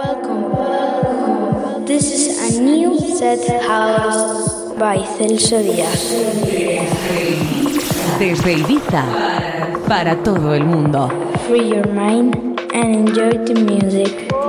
Welcome. This is a new set house by Celso Díaz. Desde Ibiza, para todo el mundo. Free your mind and enjoy the music.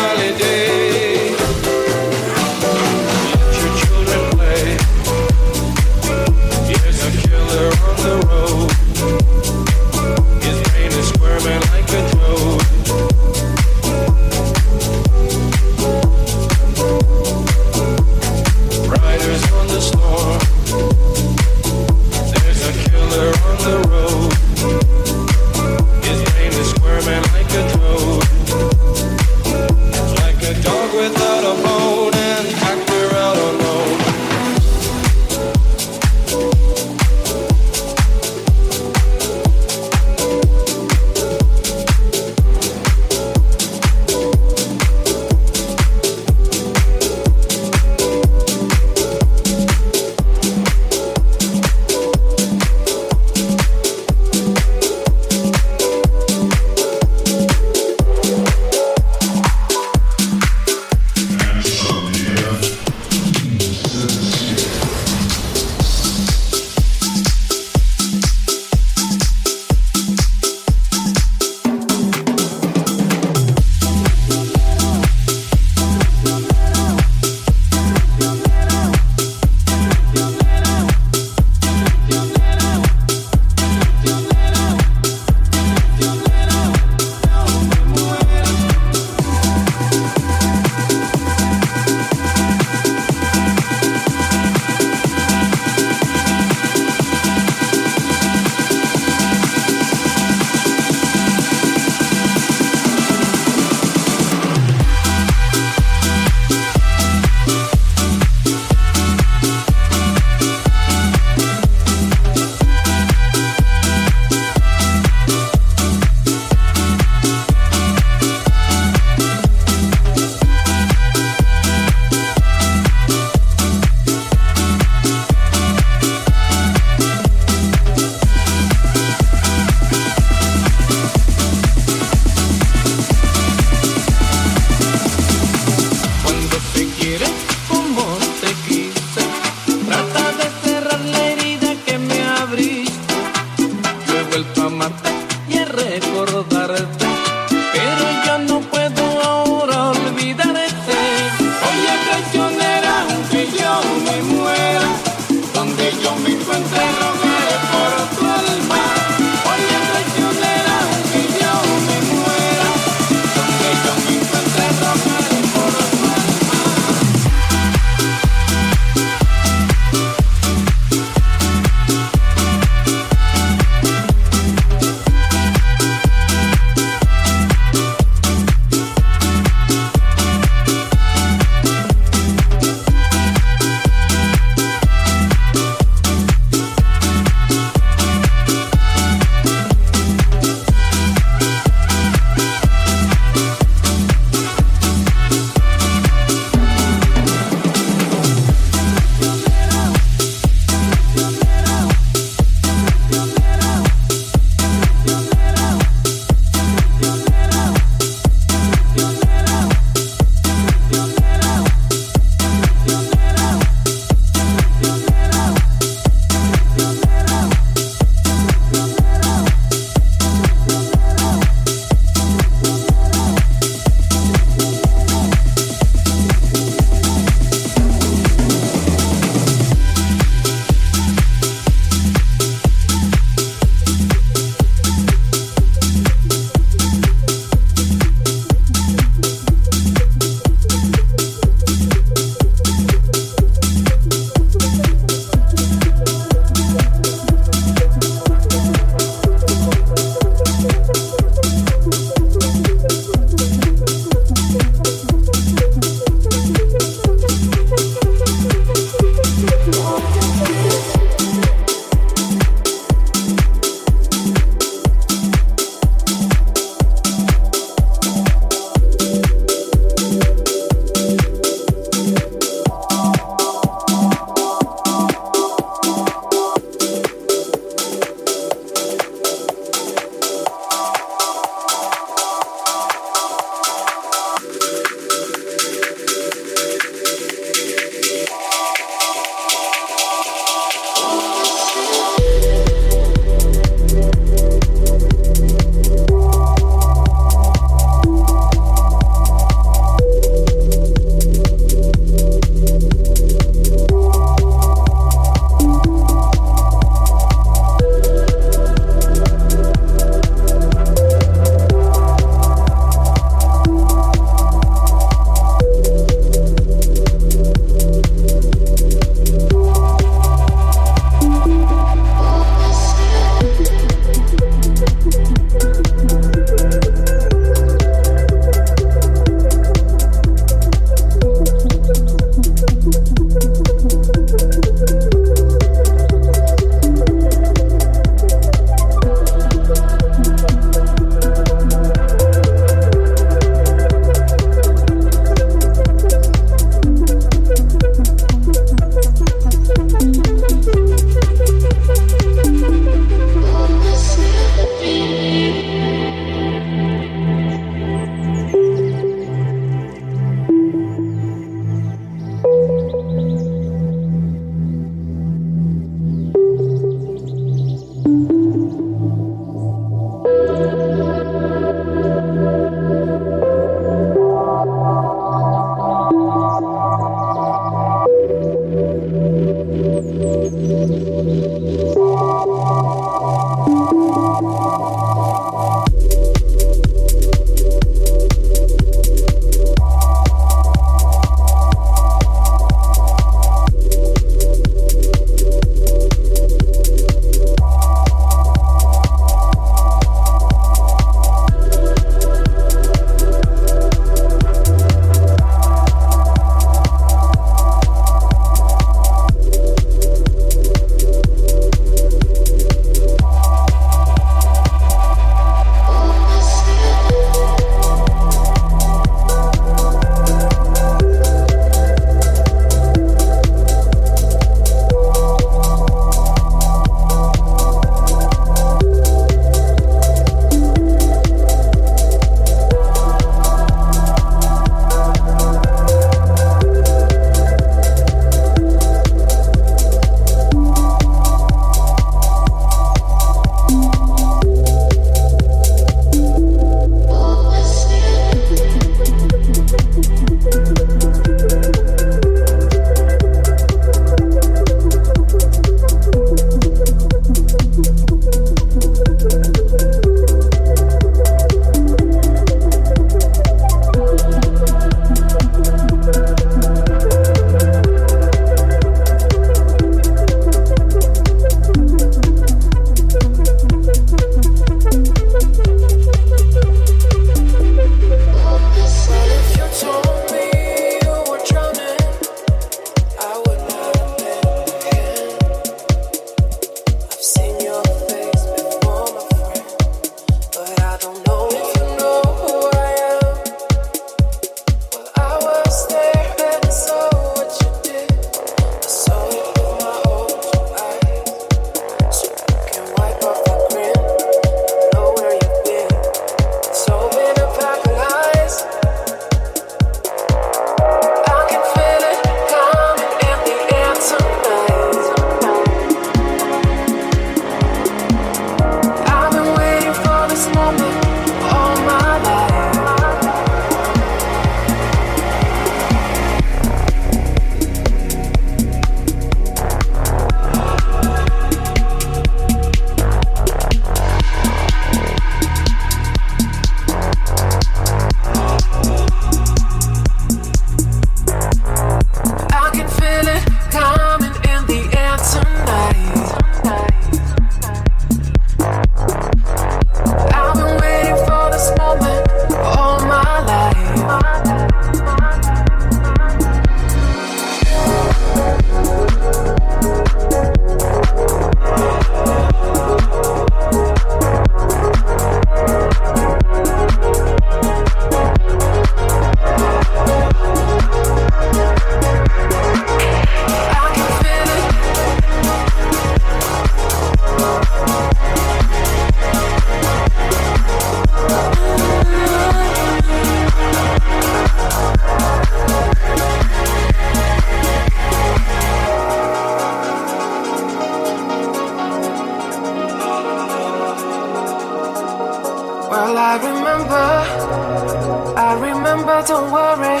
Don't worry.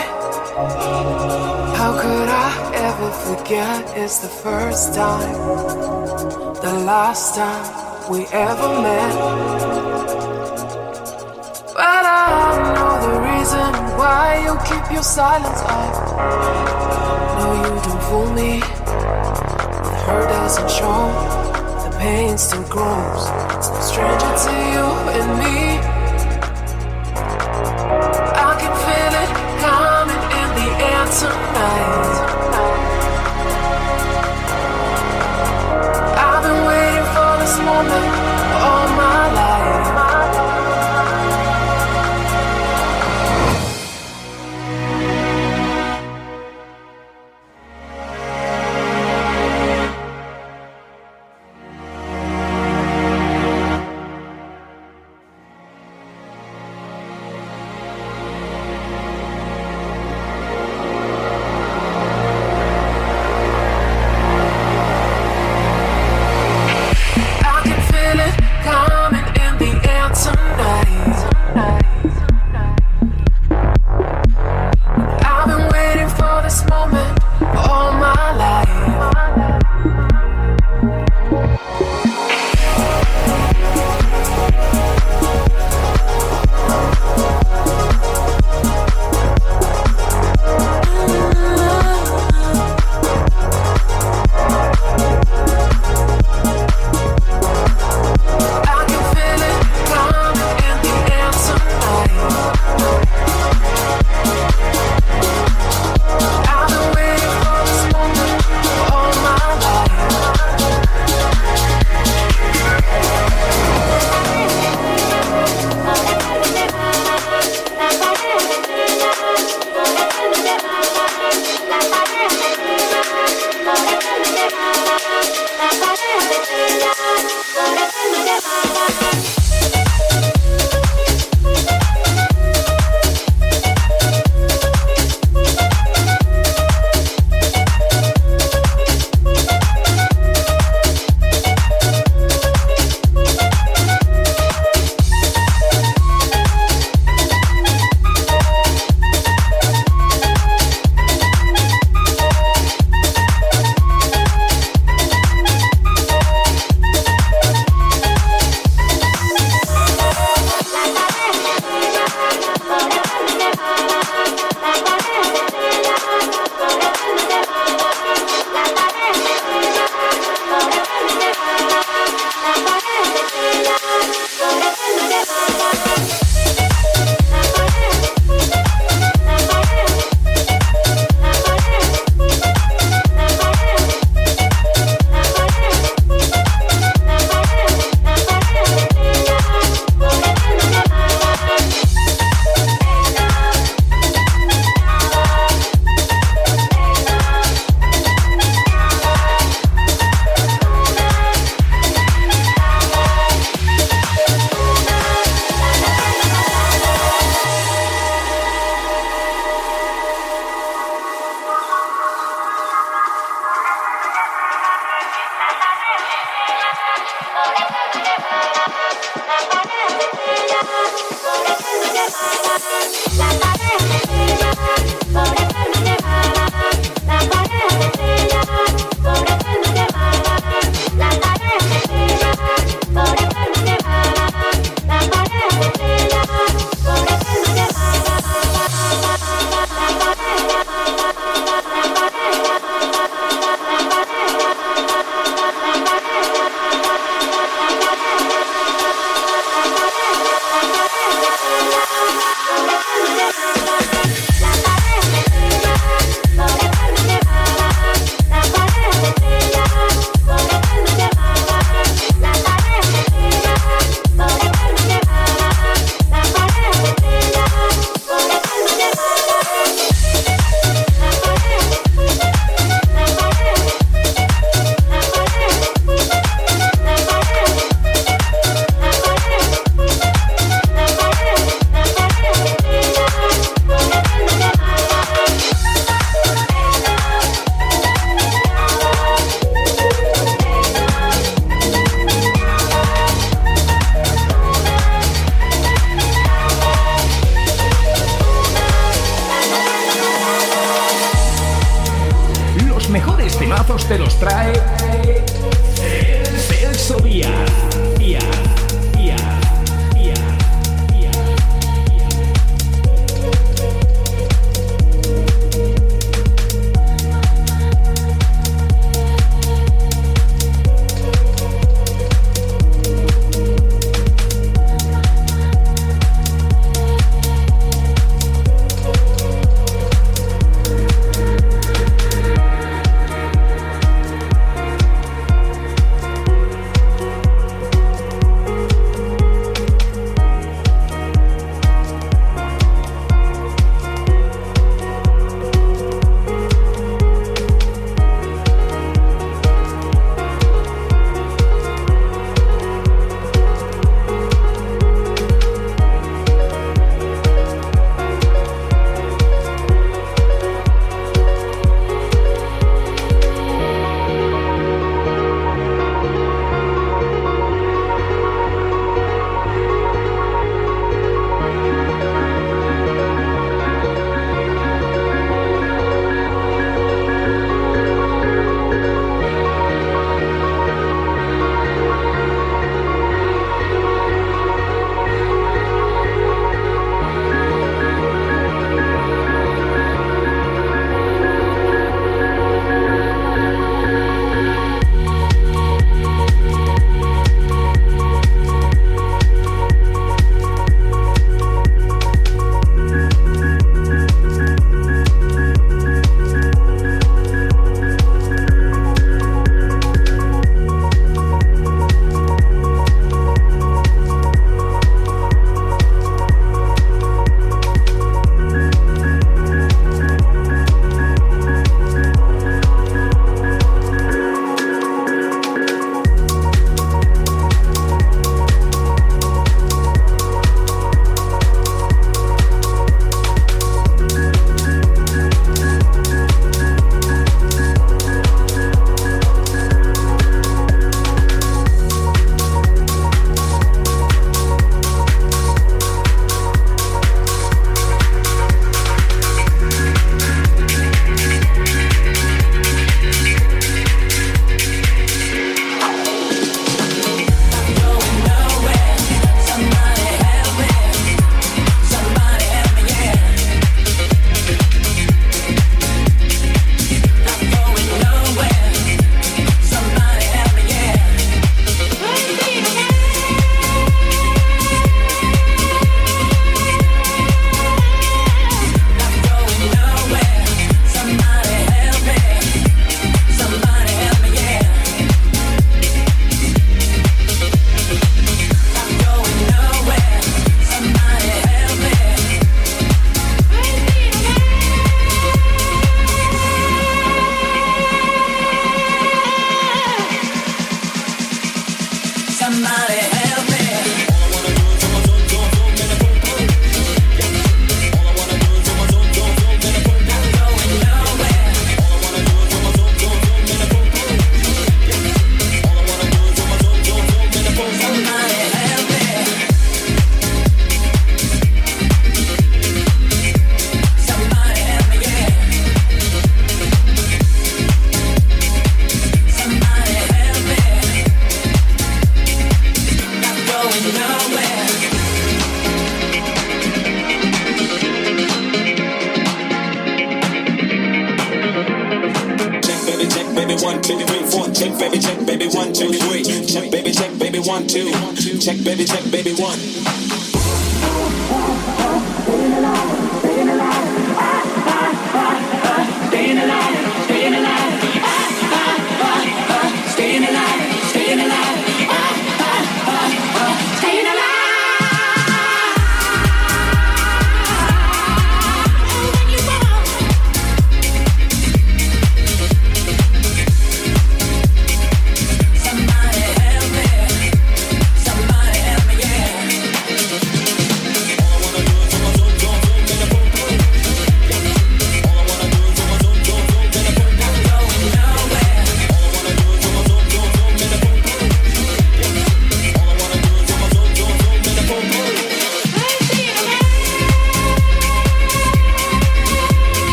How could I ever forget? It's the first time, the last time we ever met. But I know the reason why you keep your silence up. No, you don't fool me. The hurt doesn't show, the pain still grows. Stranger to you and me. Tonight. I've been waiting for this moment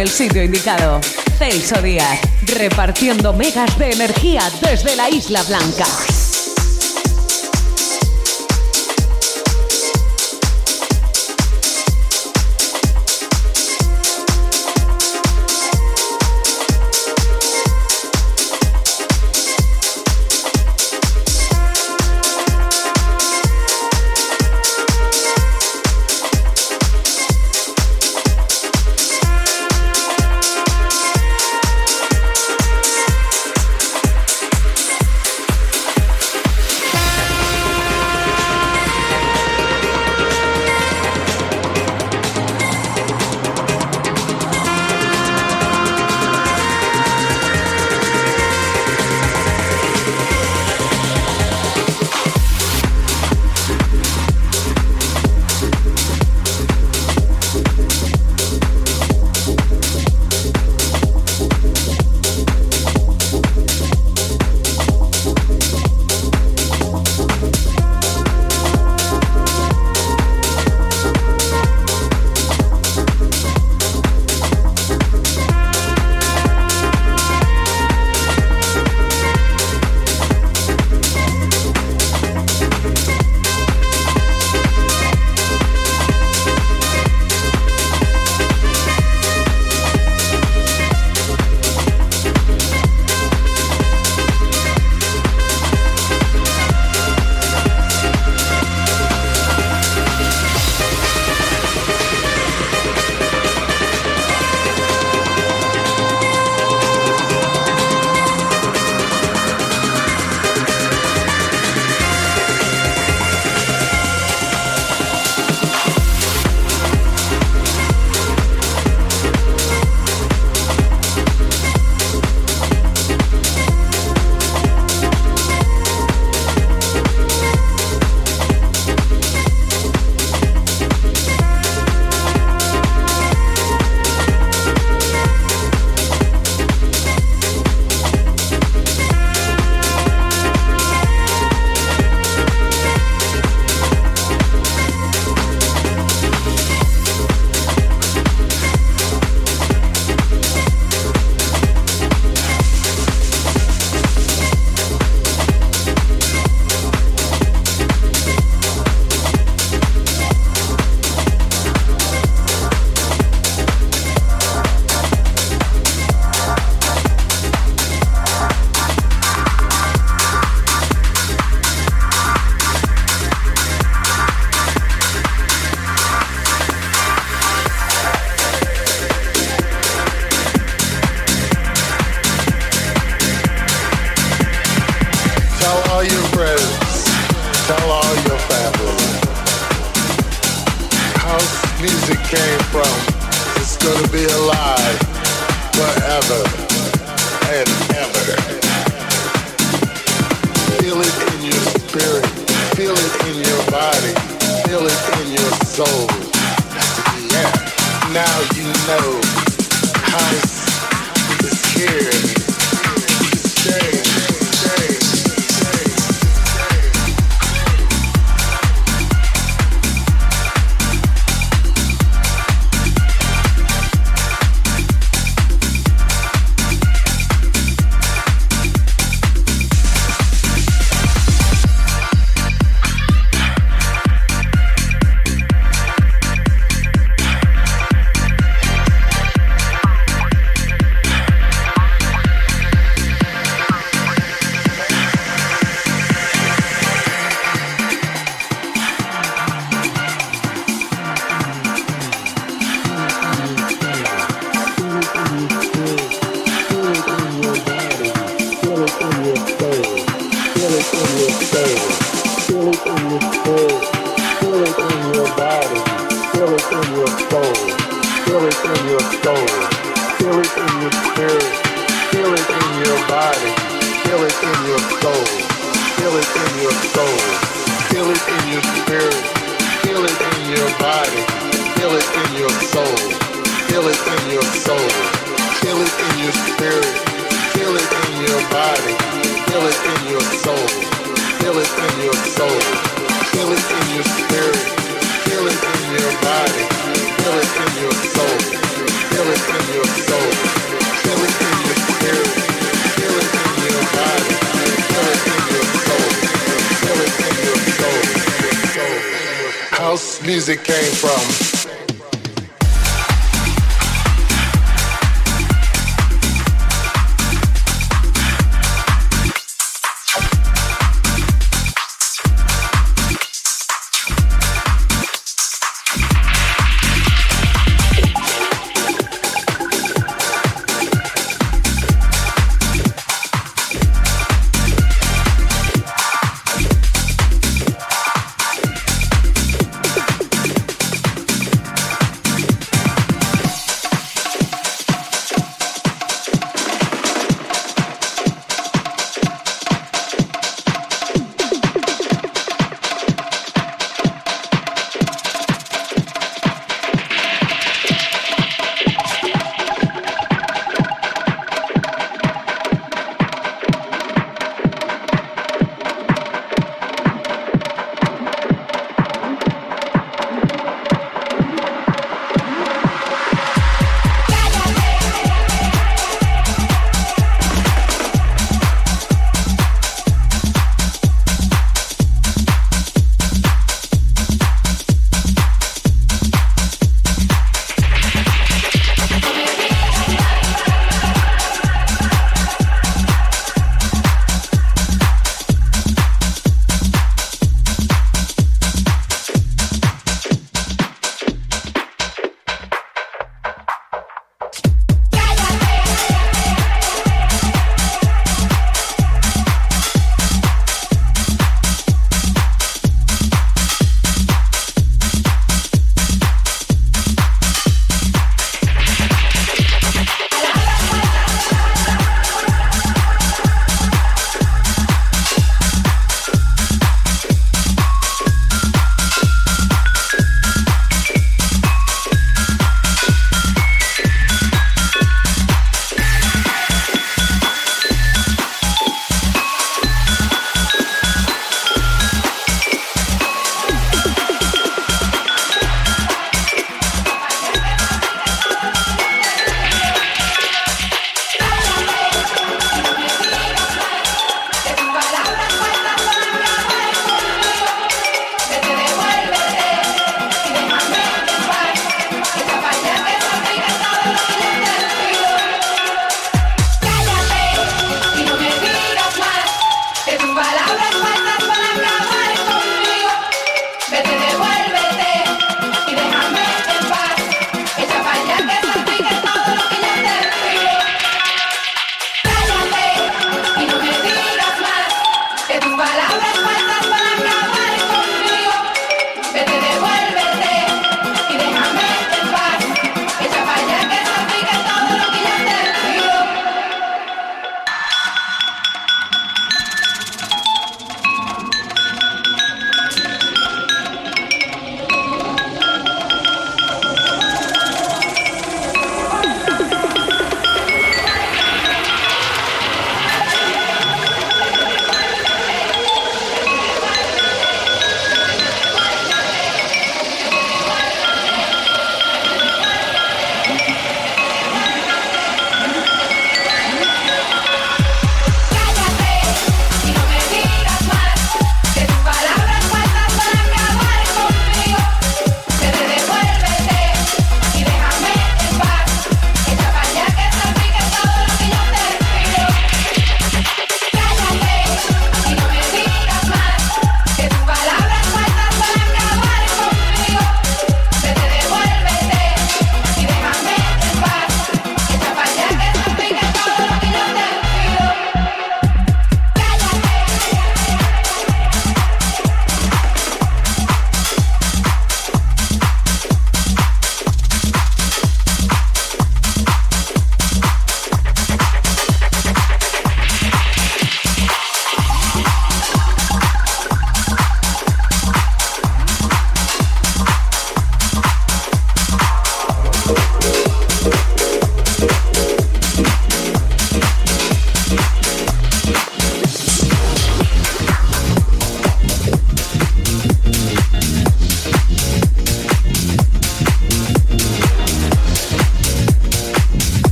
el sitio indicado. Celso Díaz, repartiendo megas de energía desde la Isla Blanca. House music came from.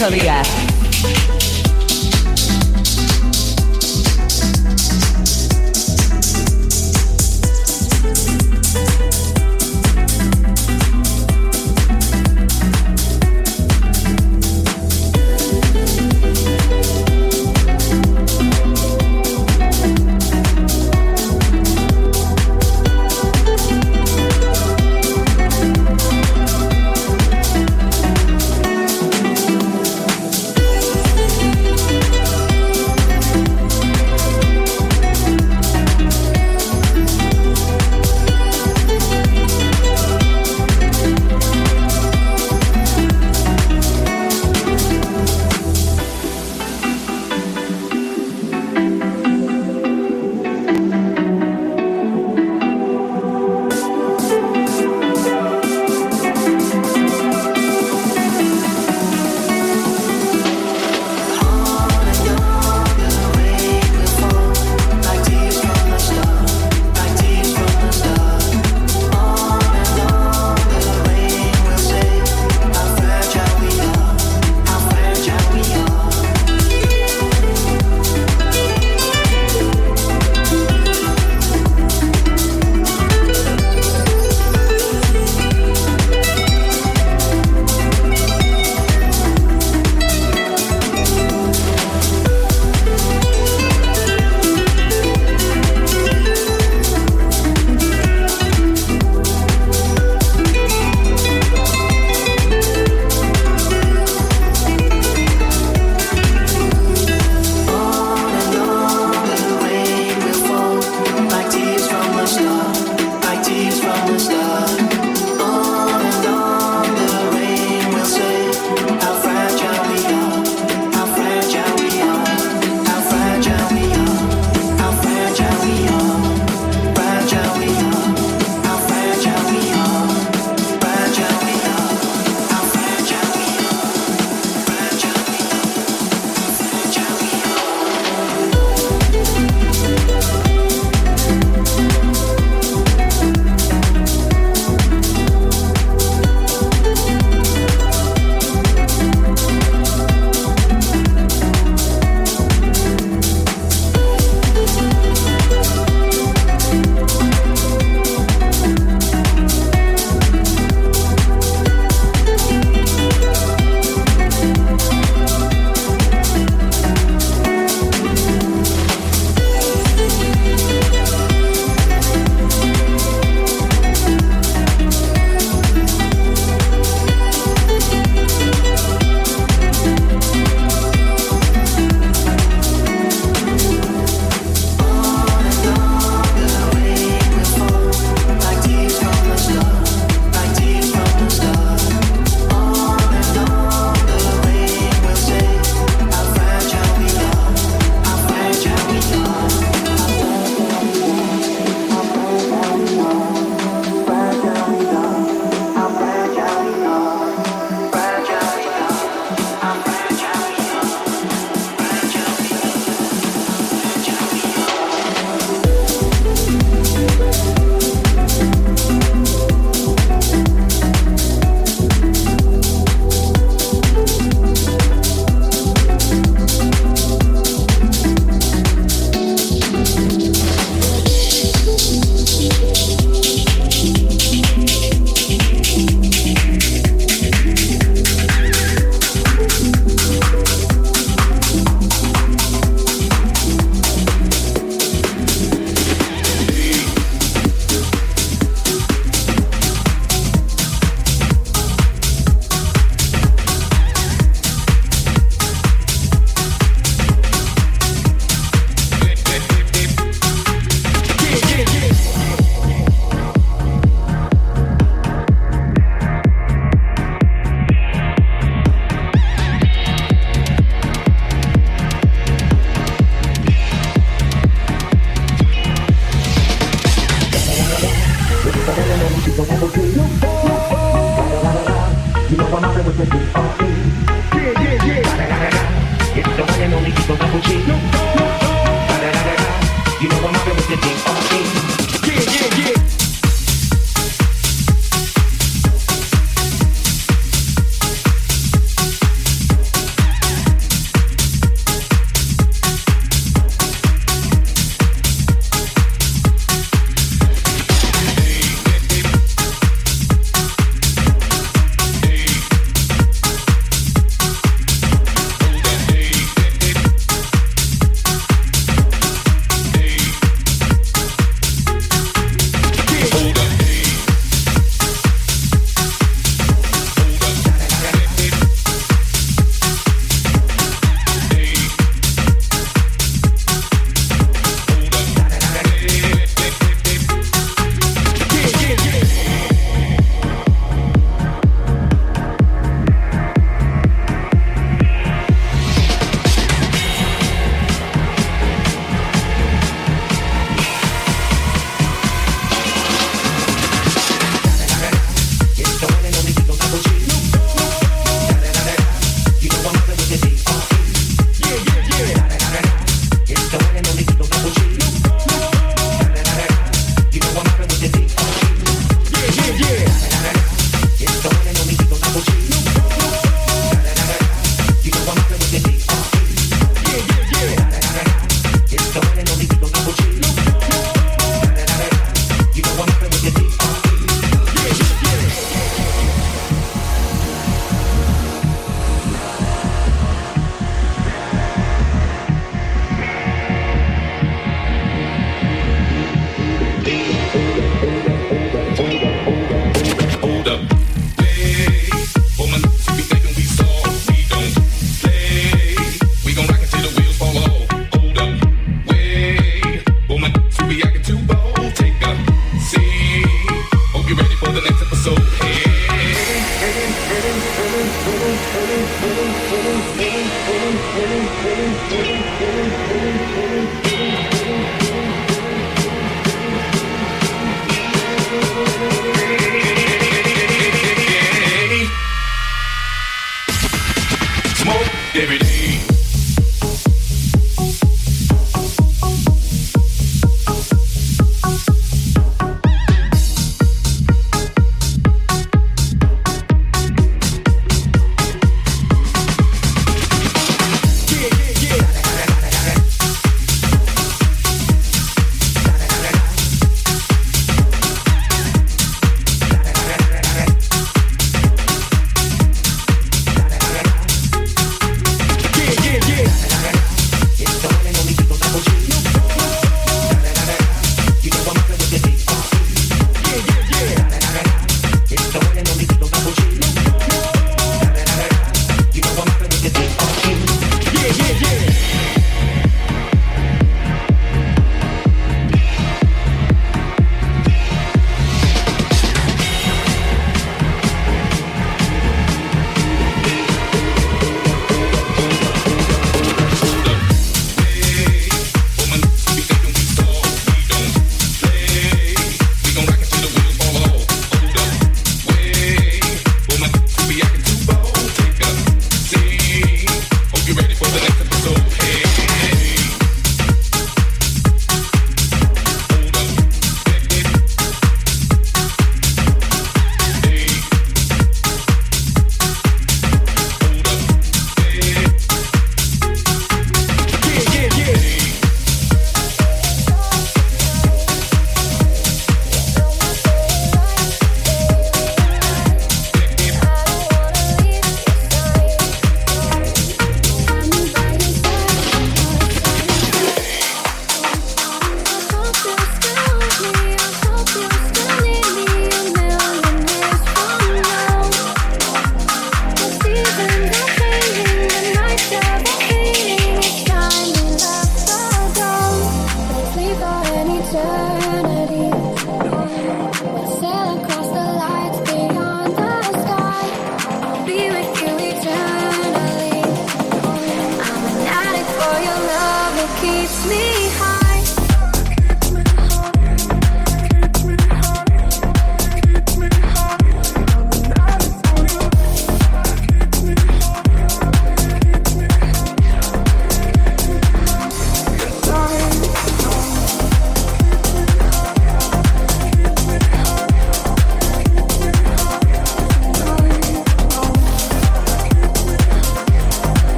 Celso